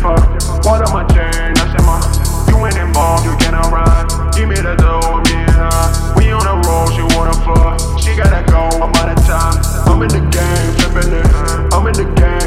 your. What up, my chain? I said, my. You ain't involved, you cannot ride. Give me the dough, me and her. We on the road, she wanna fuck. She gotta go, I'm out of time. I'm in the game, flipping it. I'm in the game.